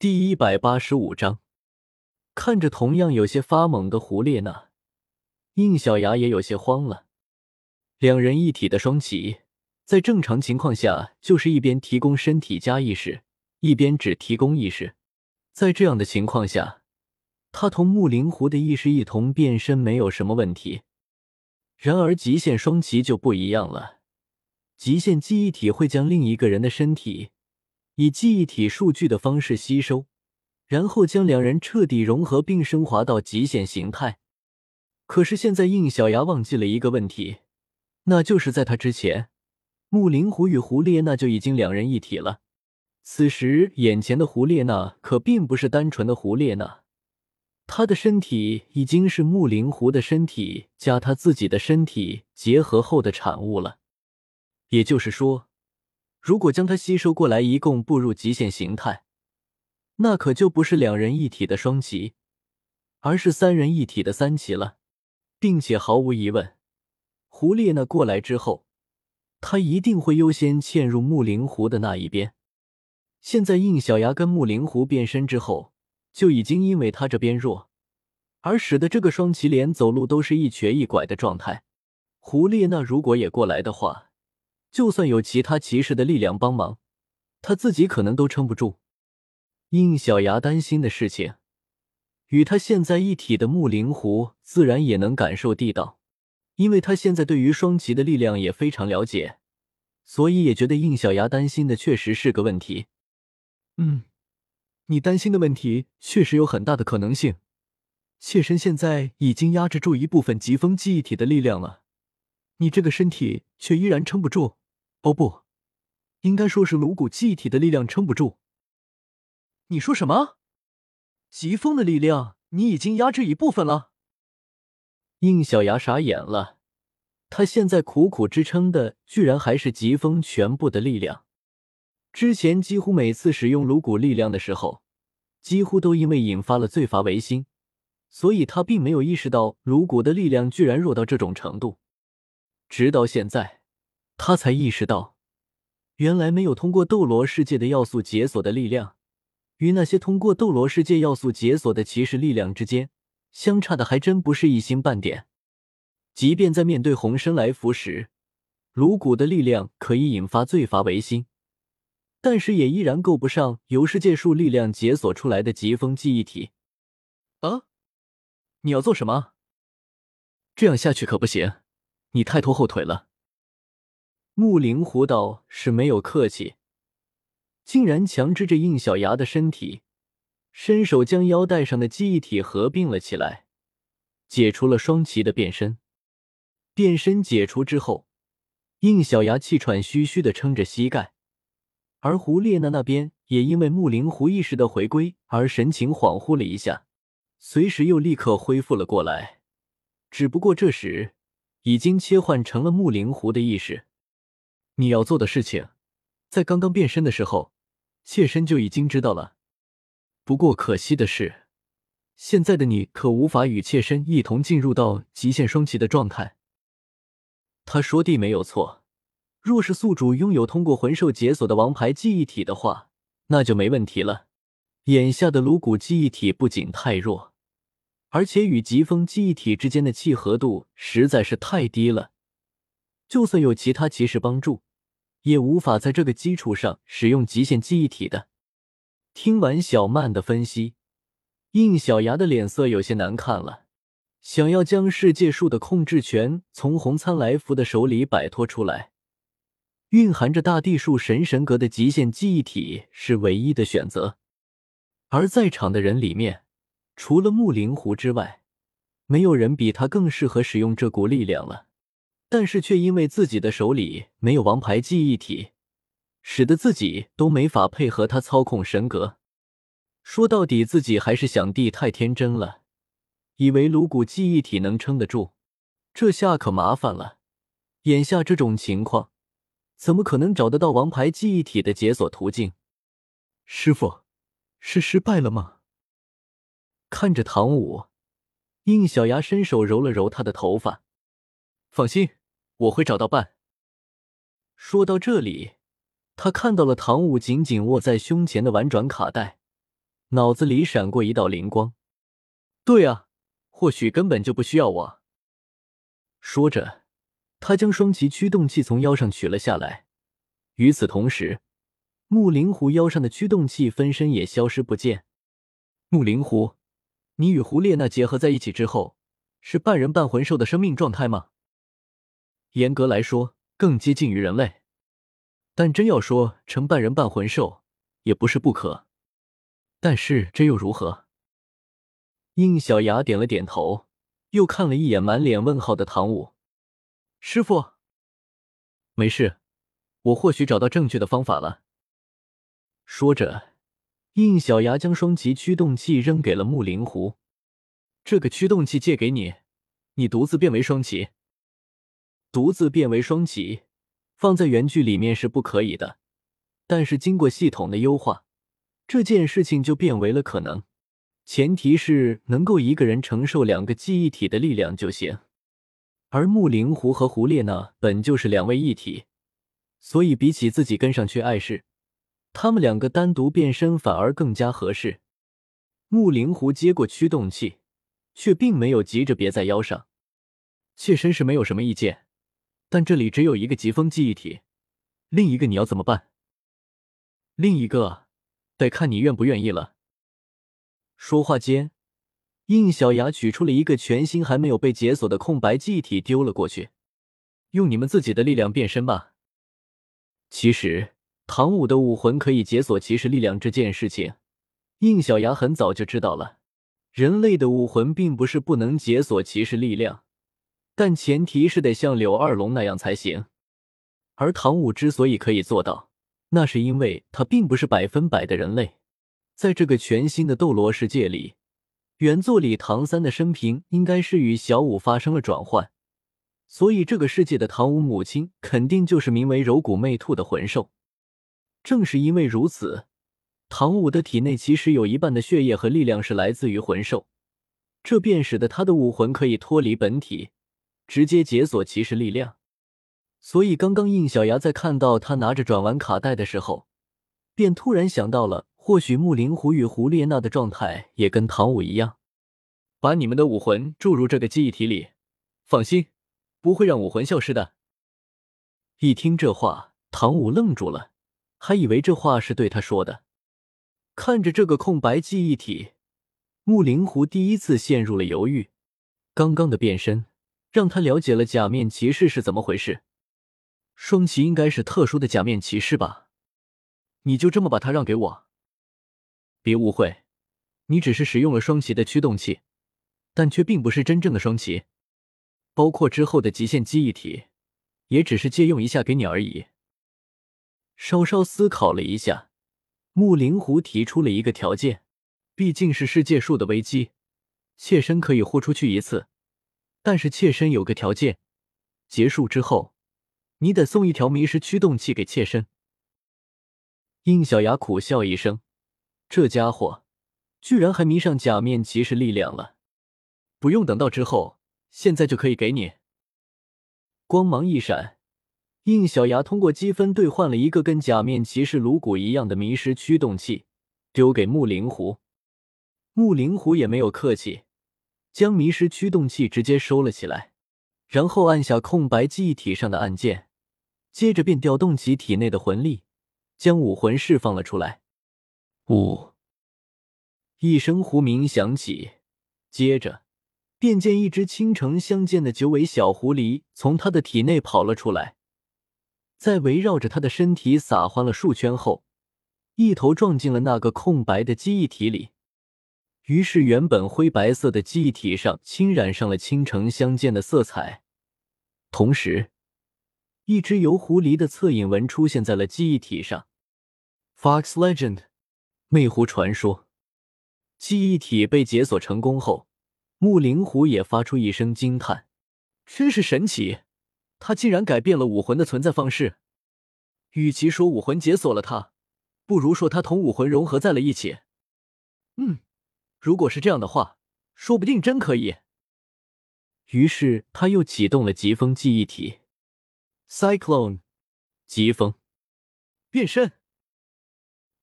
第一百八十五章，看着同样有些发懵的胡列娜，应小牙也有些慌了。两人一体的双旗，在正常情况下就是一边提供身体加意识，一边只提供意识。在这样的情况下，他同木灵狐的意识一同变身没有什么问题。然而极限双旗就不一样了，极限记忆体会将另一个人的身体。以记忆体数据的方式吸收，然后将两人彻底融合并升华到极限形态。可是现在应小牙忘记了一个问题，那就是在他之前，木灵狐与胡列娜就已经两人一体了。此时眼前的胡列娜可并不是单纯的胡列娜，她的身体已经是木灵狐的身体加她自己的身体结合后的产物了。也就是说。如果将它吸收过来，一共步入极限形态，那可就不是两人一体的双旗，而是三人一体的三旗了。并且毫无疑问，胡列娜过来之后，他一定会优先嵌入木灵狐的那一边。现在应小牙跟木灵狐变身之后，就已经因为他这边弱，而使得这个双旗连走路都是一瘸一拐的状态。胡列娜如果也过来的话，就算有其他骑士的力量帮忙，他自己可能都撑不住。应小牙担心的事情，与他现在一体的木灵狐自然也能感受地道，因为他现在对于双骑的力量也非常了解，所以也觉得应小牙担心的确实是个问题。嗯，你担心的问题确实有很大的可能性。妾身现在已经压制住一部分疾风记忆体的力量了。你这个身体却依然撑不住，哦不，应该说是颅骨记忆体的力量撑不住。你说什么？疾风的力量你已经压制一部分了？应小牙傻眼了，他现在苦苦支撑的居然还是疾风全部的力量。之前几乎每次使用颅骨力量的时候，几乎都因为引发了罪罚违心，所以他并没有意识到颅骨的力量居然弱到这种程度。直到现在，他才意识到，原来没有通过斗罗世界的要素解锁的力量，与那些通过斗罗世界要素解锁的骑士力量之间，相差的还真不是一星半点。即便在面对红生来福时，颅骨的力量可以引发罪罚维心，但是也依然够不上由世界树力量解锁出来的疾风记忆体。啊！你要做什么？这样下去可不行。你太拖后腿了。木灵狐道是没有客气，竟然强制着应小牙的身体，伸手将腰带上的记忆体合并了起来，解除了双旗的变身。变身解除之后，应小牙气喘吁吁的撑着膝盖，而胡列娜那边也因为木灵狐意识的回归而神情恍惚了一下，随时又立刻恢复了过来。只不过这时。已经切换成了木灵狐的意识。你要做的事情，在刚刚变身的时候，妾身就已经知道了。不过可惜的是，现在的你可无法与妾身一同进入到极限双骑的状态。他说的没有错，若是宿主拥有通过魂兽解锁的王牌记忆体的话，那就没问题了。眼下的颅骨记忆体不仅太弱。而且与疾风记忆体之间的契合度实在是太低了，就算有其他骑士帮助，也无法在这个基础上使用极限记忆体的。听完小曼的分析，应小牙的脸色有些难看了。想要将世界树的控制权从红参来福的手里摆脱出来，蕴含着大地树神神格的极限记忆体是唯一的选择。而在场的人里面，除了木灵狐之外，没有人比他更适合使用这股力量了。但是却因为自己的手里没有王牌记忆体，使得自己都没法配合他操控神格。说到底，自己还是想帝太天真了，以为颅骨记忆体能撑得住，这下可麻烦了。眼下这种情况，怎么可能找得到王牌记忆体的解锁途径？师傅，是失败了吗？看着唐舞，应小牙伸手揉了揉他的头发。放心，我会找到伴。说到这里，他看到了唐舞紧紧握在胸前的婉转卡带，脑子里闪过一道灵光。对啊，或许根本就不需要我。说着，他将双旗驱动器从腰上取了下来。与此同时，木灵狐腰上的驱动器分身也消失不见。木灵狐，你与胡列娜结合在一起之后，是半人半魂兽的生命状态吗？严格来说，更接近于人类。但真要说成半人半魂兽，也不是不可。但是这又如何？应小牙点了点头，又看了一眼满脸问号的唐舞师傅。没事，我或许找到正确的方法了。说着，应小牙将双极驱动器扔给了木灵狐。这个驱动器借给你，你独自变为双极。独自变为双极，放在原剧里面是不可以的，但是经过系统的优化。这件事情就变为了可能，前提是能够一个人承受两个记忆体的力量就行。而木灵狐和胡列娜本就是两位一体，所以比起自己跟上去碍事，他们两个单独变身反而更加合适。木灵狐接过驱动器，却并没有急着别在腰上。妾身是没有什么意见，但这里只有一个疾风记忆体，另一个你要怎么办？另一个。得看你愿不愿意了。说话间，应小牙取出了一个全新还没有被解锁的空白记忆体，丢了过去。用你们自己的力量变身吧。其实，唐舞的武魂可以解锁骑士力量这件事情，应小牙很早就知道了。人类的武魂并不是不能解锁骑士力量，但前提是得像柳二龙那样才行。而唐舞之所以可以做到，那是因为他并不是百分百的人类，在这个全新的斗罗世界里，原作里唐三的生平应该是与小舞发生了转换，所以这个世界的唐舞母亲肯定就是名为柔骨魅兔的魂兽。正是因为如此，唐舞的体内其实有一半的血液和力量是来自于魂兽，这便使得他的武魂可以脱离本体，直接解锁骑士力量。所以，刚刚应小牙在看到他拿着转完卡带的时候，便突然想到了，或许木灵狐与胡列娜的状态也跟唐舞一样，把你们的武魂注入这个记忆体里，放心，不会让武魂消失的。一听这话，唐舞愣住了，还以为这话是对他说的。看着这个空白记忆体，木灵狐第一次陷入了犹豫。刚刚的变身让他了解了假面骑士是怎么回事。双骑应该是特殊的假面骑士吧？你就这么把它让给我？别误会，你只是使用了双骑的驱动器，但却并不是真正的双骑。包括之后的极限记忆体，也只是借用一下给你而已。稍稍思考了一下，木灵狐提出了一个条件：毕竟是世界树的危机，妾身可以豁出去一次，但是妾身有个条件，结束之后。你得送一条迷失驱动器给妾身。应小牙苦笑一声，这家伙居然还迷上假面骑士力量了。不用等到之后，现在就可以给你。光芒一闪，应小牙通过积分兑换了一个跟假面骑士颅骨一样的迷失驱动器，丢给木灵狐。木灵狐也没有客气，将迷失驱动器直接收了起来，然后按下空白记忆体上的按键。接着便调动起体内的魂力，将武魂释放了出来。呜！一声呼鸣响起，接着便见一只倾城相间的九尾小狐狸从他的体内跑了出来，在围绕着他的身体撒欢了数圈后，一头撞进了那个空白的记忆体里。于是，原本灰白色的记忆体上侵染上了倾城相间的色彩，同时。一只油狐狸的侧影纹出现在了记忆体上。Fox Legend，魅狐传说。记忆体被解锁成功后，木灵狐也发出一声惊叹：“真是神奇！他竟然改变了武魂的存在方式。与其说武魂解锁了他，不如说他同武魂融合在了一起。嗯，如果是这样的话，说不定真可以。”于是他又启动了疾风记忆体。Cyclone，疾风，变身。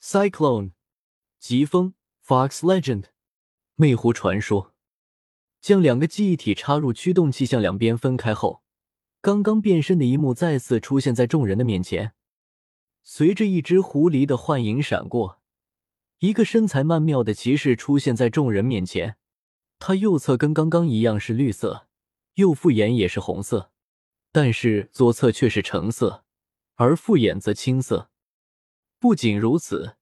Cyclone，疾风 Fox Legend，魅狐传说。将两个记忆体插入驱动器向两边分开后，刚刚变身的一幕再次出现在众人的面前。随着一只狐狸的幻影闪过，一个身材曼妙的骑士出现在众人面前。他右侧跟刚刚一样是绿色，右复眼也是红色，但是左侧却是橙色，而复眼则青色。不仅如此，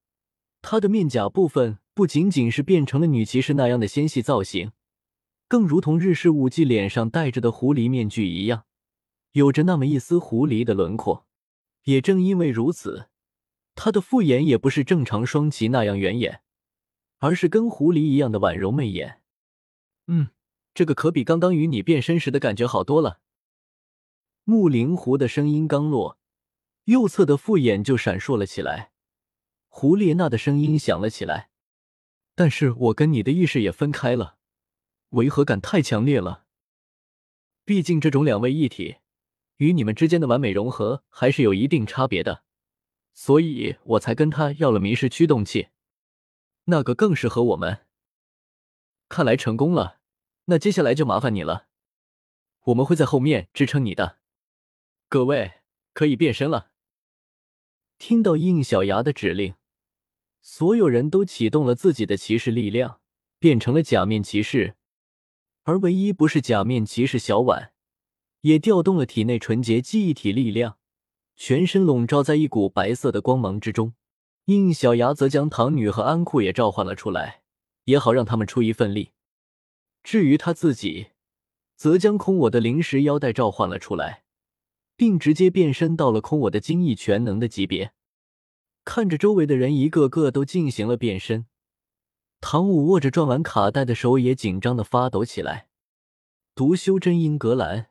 他的面甲部分不仅仅是变成了女骑士那样的纤细造型，更如同日式武技脸上戴着的狐狸面具一样，有着那么一丝狐狸的轮廓。也正因为如此，他的复眼也不是正常双骑那样圆眼，而是跟狐狸一样的婉柔媚眼。嗯，这个可比刚刚与你变身时的感觉好多了。木灵狐的声音刚落，右侧的复眼就闪烁了起来。胡列娜的声音响了起来，但是我跟你的意识也分开了，违和感太强烈了。毕竟这种两位一体，与你们之间的完美融合还是有一定差别的，所以我才跟他要了迷失驱动器，那个更适合我们。看来成功了。那接下来就麻烦你了，我们会在后面支撑你的。各位可以变身了。听到应小牙的指令，所有人都启动了自己的骑士力量，变成了假面骑士。而唯一不是假面骑士小婉，也调动了体内纯洁记忆体力量，全身笼罩在一股白色的光芒之中。应小牙则将唐女和安库也召唤了出来，也好让他们出一份力。至于他自己，则将空我的灵石腰带召唤了出来，并直接变身到了空我的精益全能的级别。看着周围的人一个个都进行了变身，唐舞握着转完卡带的手也紧张的发抖起来。独修真英格兰，